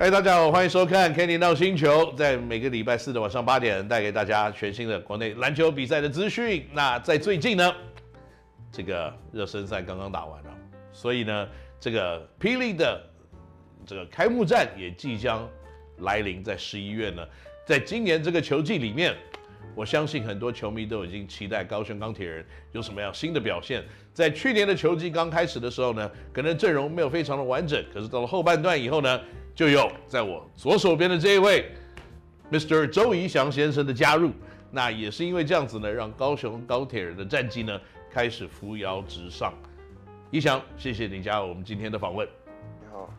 嗨，大家好，欢迎收看《Kenny 闹星球》，在每个礼拜四的晚上八点，带给大家全新的国内篮球比赛的资讯。那在最近呢，这个热身赛刚刚打完了，所以呢，这个霹雳的这个开幕战也即将来临，在十一月呢，在今年这个球季里面。我相信很多球迷都已经期待高雄钢铁人有什么样新的表现。在去年的球季刚开始的时候呢，可能阵容没有非常的完整，可是到了后半段以后呢，就有在我左手边的这一位，Mr. 周怡翔先生的加入。那也是因为这样子呢，让高雄高铁人的战绩呢开始扶摇直上。怡翔，谢谢你加入我们今天的访问。你好。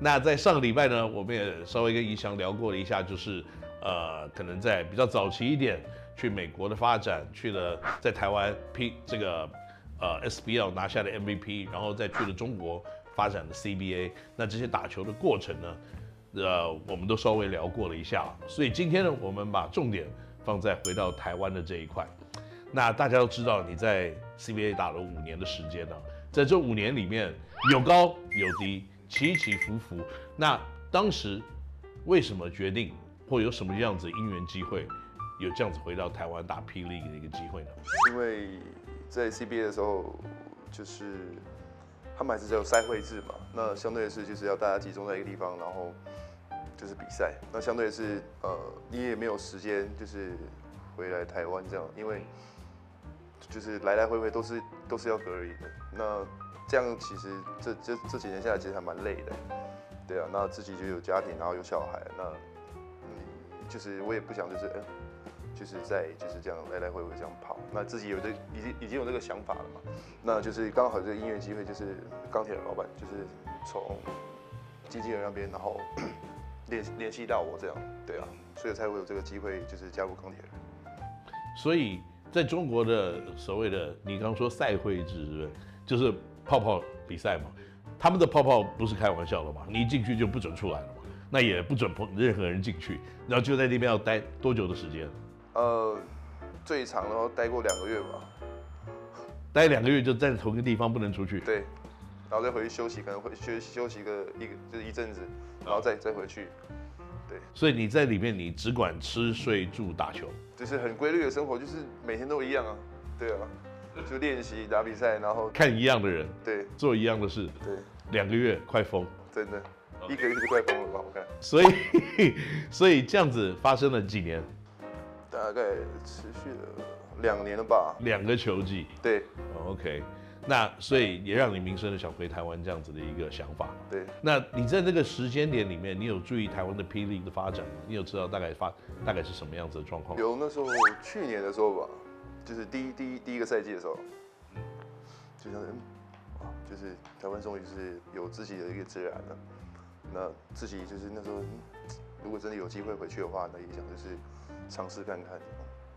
那在上个礼拜呢，我们也稍微跟怡翔聊过了一下，就是呃，可能在比较早期一点。去美国的发展，去了在台湾 P 这个呃 SBL 拿下的 MVP，然后再去了中国发展的 CBA。那这些打球的过程呢，呃，我们都稍微聊过了一下。所以今天呢，我们把重点放在回到台湾的这一块。那大家都知道你在 CBA 打了五年的时间呢，在这五年里面有高有低，起起伏伏。那当时为什么决定，或有什么样子因缘机会？有这样子回到台湾打霹雳的一个机会呢？因为在 CBA 的时候，就是他们还是只有赛会制嘛，那相对的是就是要大家集中在一个地方，然后就是比赛。那相对的是呃，你也没有时间就是回来台湾这样，因为就是来来回回都是都是要隔离的。那这样其实这这这几年下来其实还蛮累的。对啊，那自己就有家庭，然后有小孩，那嗯，就是我也不想就是。就是在就是这样来来回回这样跑，那自己有这已经已经有这个想法了嘛，那就是刚好这个音乐机会就是钢铁人老板就是从经纪人那边然后 联联系到我这样，对啊，所以才会有这个机会就是加入钢铁人。所以在中国的所谓的你刚说赛会制是不是？就是泡泡比赛嘛，他们的泡泡不是开玩笑的嘛，你一进去就不准出来了嘛，那也不准碰任何人进去，然后就在那边要待多久的时间？呃，最长然后待过两个月吧，待两个月就在同一个地方不能出去。对，然后再回去休息，可能会休休息个一个就是一阵子，然后再再回去。对，所以你在里面你只管吃睡住打球，就是很规律的生活，就是每天都一样啊。对啊，就练习打比赛，然后看一样的人，对，做一样的事，对，两个月快疯，真的，一个月就快疯了吧？我看。所以，所以这样子发生了几年？大概持续了两年了吧，两个球季。对，oh，OK，那所以也让你萌生了想回台湾这样子的一个想法。对，那你在这个时间点里面，你有注意台湾的 P. League 的发展吗？你有知道大概发大概是什么样子的状况？有，那时候去年的时候吧，就是第一第一第一个赛季的时候，就像啊，就是台湾终于是有自己的一个自然了。那自己就是那时候，如果真的有机会回去的话，那也想就是。尝试看看，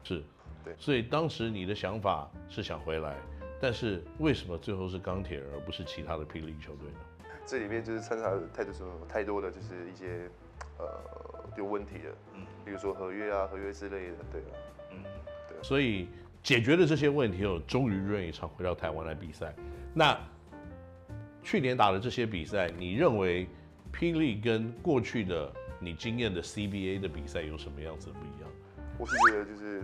是，对，所以当时你的想法是想回来，但是为什么最后是钢铁而不是其他的 P. League 球队呢？这里面就是掺杂太多什么太多的就是一些呃有问题的，嗯，比如说合约啊、合约之类的，对吧，嗯，对。所以解决了这些问题后，终于愿意常回到台湾来比赛。那去年打的这些比赛，你认为 P. League 跟过去的你经验的 CBA 的比赛有什么样子不一样？我是觉得就是，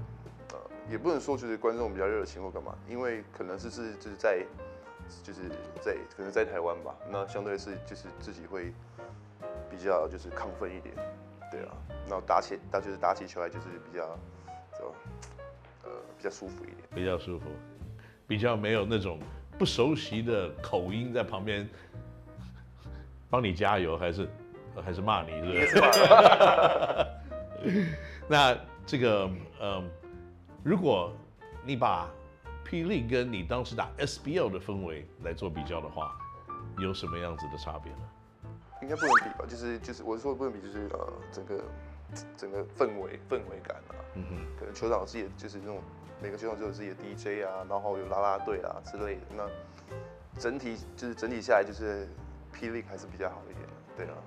呃，也不能说就是观众比较热情或干嘛，因为可能是是就是在，就是在可能在台湾吧，那相对是就是自己会比较就是亢奋一点，对啊，然后打起打就是打起球来就是比较，就呃比较舒服一点，比较舒服，比较没有那种不熟悉的口音在旁边帮你加油，还是还是骂你，是不是？那。这个，嗯，如果你把 P. League 跟你当时打 SBL 的氛围来做比较的话，有什么样子的差别呢？应该不能比吧，就是就是我说的不能比，就是呃整个整个氛围氛围感啊，嗯哼，可能球场自己就是那种每个球场都有自己的 DJ 啊，然后有啦啦队啊之类的，那整体就是整体下来就是 P. League 还是比较好一点的，对啊，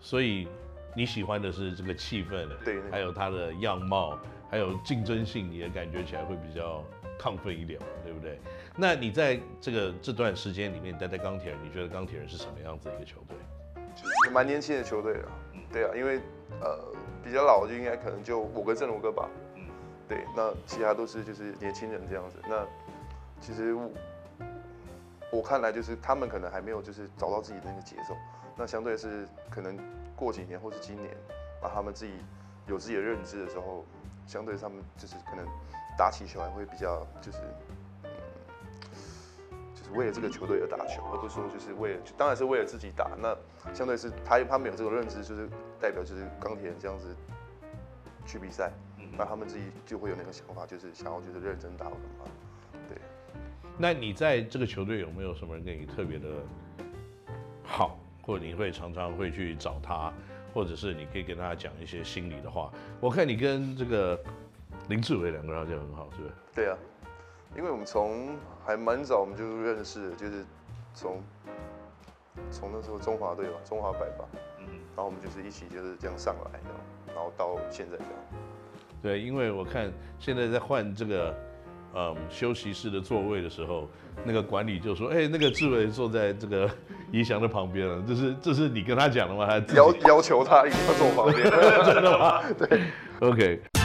所以。你喜欢的是这个气氛，对，还有他的样貌，还有竞争性，也感觉起来会比较亢奋一点嘛，对不对？那你在这个这段时间里面待在钢铁人，你觉得钢铁人是什么样子的一个球队？就是蛮年轻的球队了。对啊，因为呃比较老就应该可能就我跟正如哥吧。嗯，对，那其他都是就是年轻人这样子。那其实我，我看来就是他们可能还没有就是找到自己的那个节奏。那相对是可能过几年或是今年，把他们自己有自己的认知的时候，相对他们就是可能打起球来会比较就是。为了这个球队而打球，而不是说就是为了，当然是为了自己打。那相对是他他们有这个认知，就是代表就是钢铁人这样子去比赛，那他们自己就会有那个想法，就是想要就是认真打嘛。对。那你在这个球队有没有什么人跟你特别的好，或者你会常常会去找他，或者是你可以跟他讲一些心里的话？我看你跟这个林志伟两个人好像很好，是不是？对啊。因为我们从还蛮早我们就认识，就是从从那时候中华队吧，中华百吧，嗯，然后我们就是一起就是这样上来的，然后到现在这样。对，因为我看现在在换这个嗯休息室的座位的时候，那个管理就说：“哎，那个志伟坐在这个怡翔的旁边了。”这是这是你跟他讲的吗？还是要要求他一定要坐旁边？真的吗？对，OK。